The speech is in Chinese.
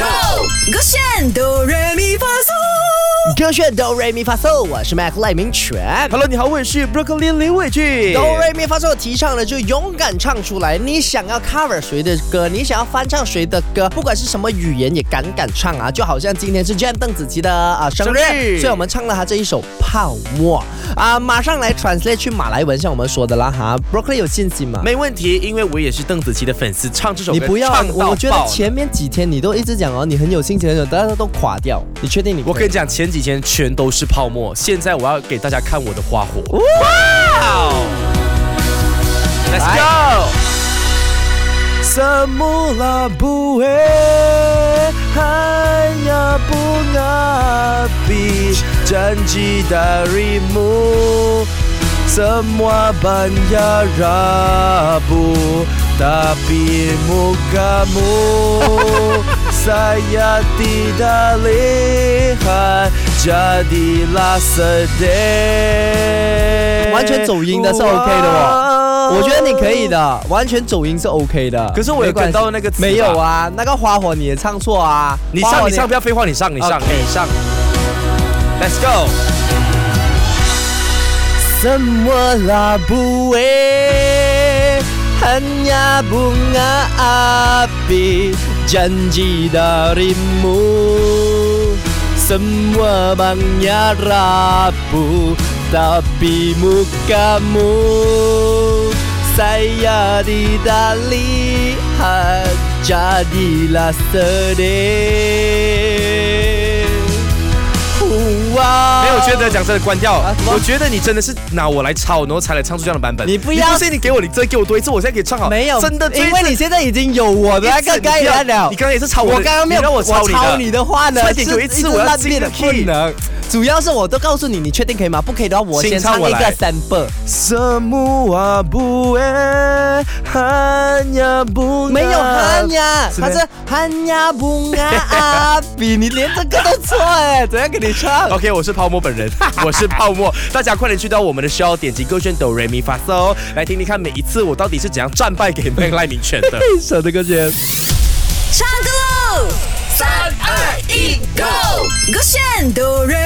Go，勾选哆来咪发嗦，歌炫哆瑞咪发嗦，我是 Mac 赖明全。Hello，你好，我是 Broccoli 林伟俊。哆瑞咪发嗦提倡的就勇敢唱出来，你想要 cover 谁的歌，你想要翻唱谁的歌，不管是什么语言也敢敢唱啊！就好像今天是 Jam 邓紫棋的啊生日，生日所以我们唱了她这一首《泡沫》啊，马上来 translate 去马来文，像我们说的啦哈。Broccoli 有信心吗？没问题，因为我也是邓紫棋的粉丝，唱这首歌你不要我觉得前面几天你都一直讲哦，你很有信心，很有，大家都垮掉。你确定你？我跟你讲，前几天全都是泡沫，现在我要给大家看我的花火。哇！Let's go。Semula buhe 战机，怎么办呀？比，厉害，完全走音的是 OK 的哦。我觉得你可以的，完全走音是 OK 的。可是我有感到那个词没有啊，那个花火你也唱错啊。你上你唱不要废话，你上你上。你上 Let's go。Semua labu eh hanya bunga api janji darimu. Semua banyak rapuh tapi mukamu. Saya tidak lihat jadilah sedih 觉得讲真的关掉啊什。么我觉得你真的是拿我来抄，然后才来唱出这样的版本。你不要不信你给我，你再给我多一次，我现在可以唱好。没有，真的，因为你现在已经有我的那个概念了。你刚刚也是抄我刚刚没有，我抄你的。你的话呢，快点给我一次我要烂进的的不 key 能。主要是我都告诉你，你确定可以吗？不可以的话，我请先唱一个唱我来 sample。Semua buah hanya bunga 没有汉呀，是咩它是汉呀 bunga 阿比，你连这个都错哎，怎样给你唱？OK，我是泡沫本人，我是泡沫。大家快点去到我们的 show，点击勾选哆瑞咪发嗦，来听听看每一次我到底是怎样战败给麦赖明犬的。舍得歌选。唱歌喽！三二一，Go，勾选哆来咪发嗦。